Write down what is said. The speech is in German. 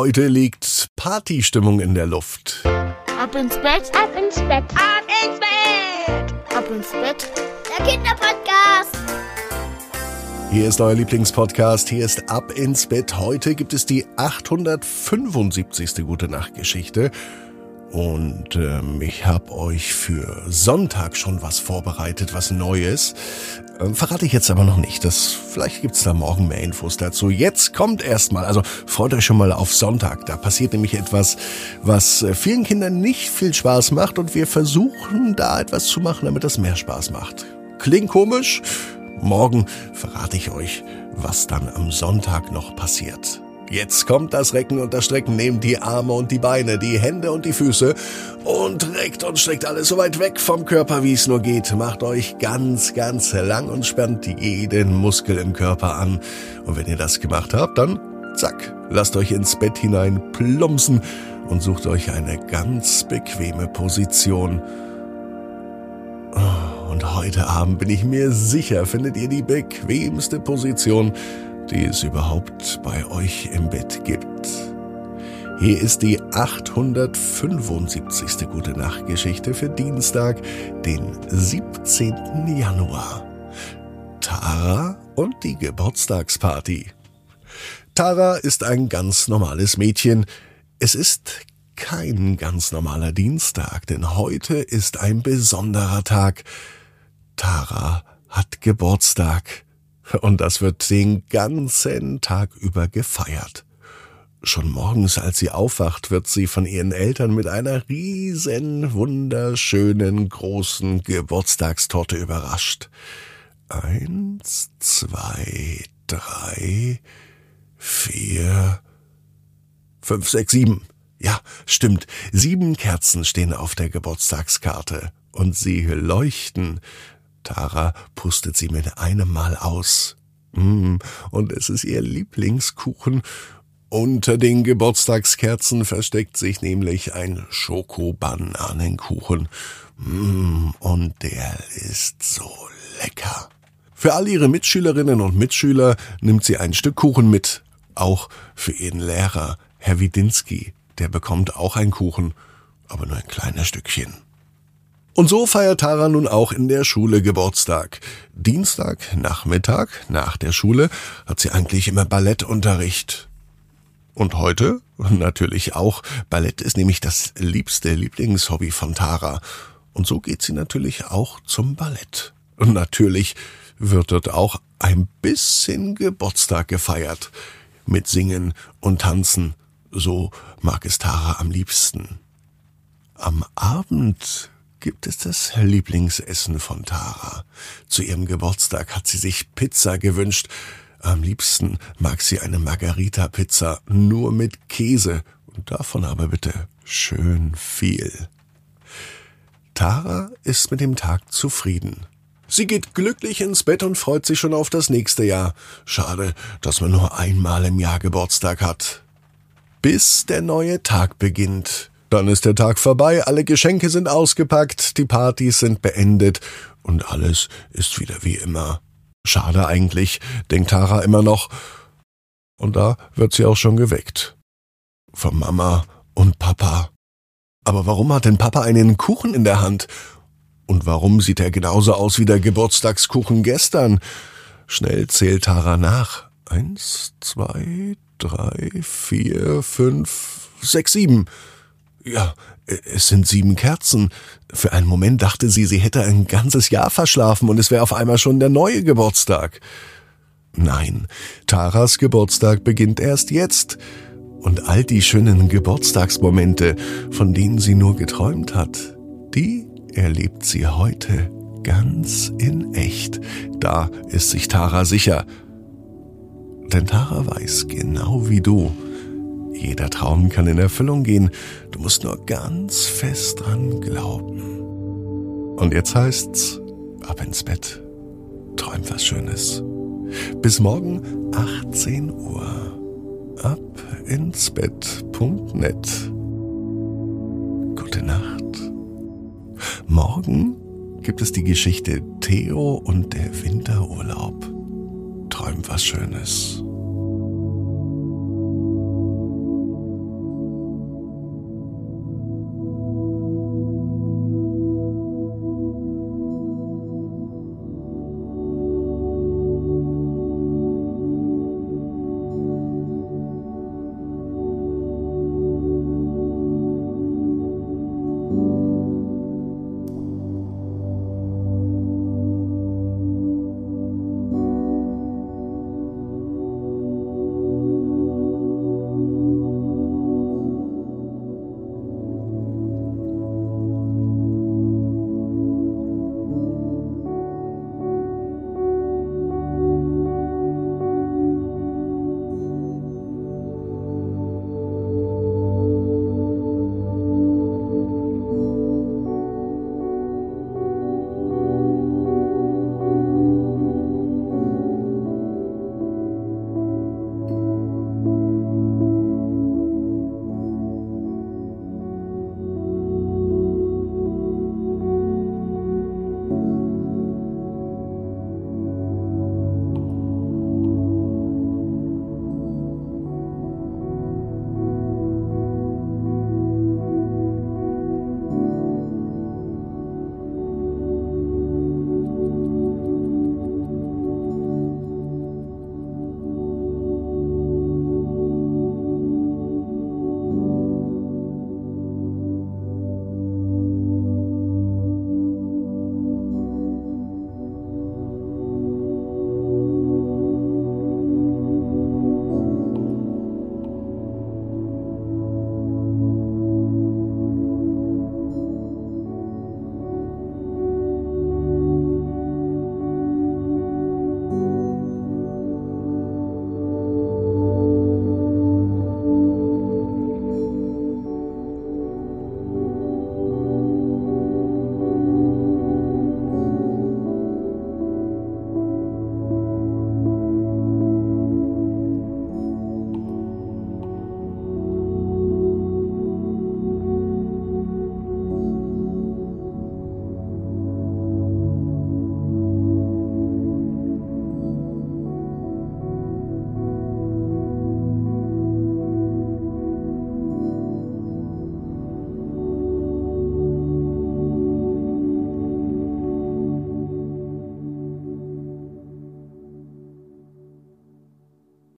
Heute liegt Partystimmung in der Luft. Ab ins Bett, ab ins Bett, ab ins Bett, ab ins Bett. Der Kinderpodcast. Hier ist euer Lieblingspodcast. Hier ist Ab ins Bett. Heute gibt es die 875. Gute Nacht Geschichte. Und ähm, ich habe euch für Sonntag schon was vorbereitet, was Neues. Ähm, verrate ich jetzt aber noch nicht. Das, vielleicht gibt's da morgen mehr Infos dazu. Jetzt kommt erstmal, also freut euch schon mal auf Sonntag. Da passiert nämlich etwas, was äh, vielen Kindern nicht viel Spaß macht und wir versuchen da etwas zu machen, damit das mehr Spaß macht. Klingt komisch? Morgen verrate ich euch, was dann am Sonntag noch passiert. Jetzt kommt das Recken und das Strecken. Nehmt die Arme und die Beine, die Hände und die Füße und reckt und streckt alles so weit weg vom Körper, wie es nur geht. Macht euch ganz, ganz lang und spannt jeden Muskel im Körper an. Und wenn ihr das gemacht habt, dann zack, lasst euch ins Bett hinein plumpsen und sucht euch eine ganz bequeme Position. Oh, und heute Abend bin ich mir sicher, findet ihr die bequemste Position, die es überhaupt bei euch im Bett gibt. Hier ist die 875. Gute Nacht Geschichte für Dienstag, den 17. Januar. Tara und die Geburtstagsparty. Tara ist ein ganz normales Mädchen. Es ist kein ganz normaler Dienstag, denn heute ist ein besonderer Tag. Tara hat Geburtstag. Und das wird den ganzen Tag über gefeiert. Schon morgens, als sie aufwacht, wird sie von ihren Eltern mit einer riesen, wunderschönen, großen Geburtstagstorte überrascht. Eins, zwei, drei, vier, fünf, sechs, sieben. Ja, stimmt. Sieben Kerzen stehen auf der Geburtstagskarte. Und sie leuchten Tara pustet sie mit einem Mal aus. Mm, und es ist ihr Lieblingskuchen. Unter den Geburtstagskerzen versteckt sich nämlich ein Schokobananenkuchen. Mm, und der ist so lecker. Für all ihre Mitschülerinnen und Mitschüler nimmt sie ein Stück Kuchen mit. Auch für ihren Lehrer, Herr Widinski. Der bekommt auch ein Kuchen, aber nur ein kleines Stückchen. Und so feiert Tara nun auch in der Schule Geburtstag. Dienstag, Nachmittag, nach der Schule, hat sie eigentlich immer Ballettunterricht. Und heute natürlich auch. Ballett ist nämlich das liebste Lieblingshobby von Tara. Und so geht sie natürlich auch zum Ballett. Und natürlich wird dort auch ein bisschen Geburtstag gefeiert. Mit Singen und Tanzen. So mag es Tara am liebsten. Am Abend gibt es das Lieblingsessen von Tara. Zu ihrem Geburtstag hat sie sich Pizza gewünscht. Am liebsten mag sie eine Margarita-Pizza nur mit Käse und davon aber bitte schön viel. Tara ist mit dem Tag zufrieden. Sie geht glücklich ins Bett und freut sich schon auf das nächste Jahr. Schade, dass man nur einmal im Jahr Geburtstag hat. Bis der neue Tag beginnt. Dann ist der Tag vorbei, alle Geschenke sind ausgepackt, die Partys sind beendet und alles ist wieder wie immer. Schade eigentlich, denkt Tara immer noch. Und da wird sie auch schon geweckt. Von Mama und Papa. Aber warum hat denn Papa einen Kuchen in der Hand? Und warum sieht er genauso aus wie der Geburtstagskuchen gestern? Schnell zählt Tara nach. Eins, zwei, drei, vier, fünf, sechs, sieben. Ja, es sind sieben Kerzen. Für einen Moment dachte sie, sie hätte ein ganzes Jahr verschlafen und es wäre auf einmal schon der neue Geburtstag. Nein, Taras Geburtstag beginnt erst jetzt. Und all die schönen Geburtstagsmomente, von denen sie nur geträumt hat, die erlebt sie heute ganz in echt. Da ist sich Tara sicher. Denn Tara weiß genau wie du, jeder Traum kann in Erfüllung gehen. Du musst nur ganz fest dran glauben. Und jetzt heißt's, ab ins Bett. Träum was Schönes. Bis morgen 18 Uhr. Ab ins Bett.net. Gute Nacht. Morgen gibt es die Geschichte Theo und der Winterurlaub. Träum was Schönes.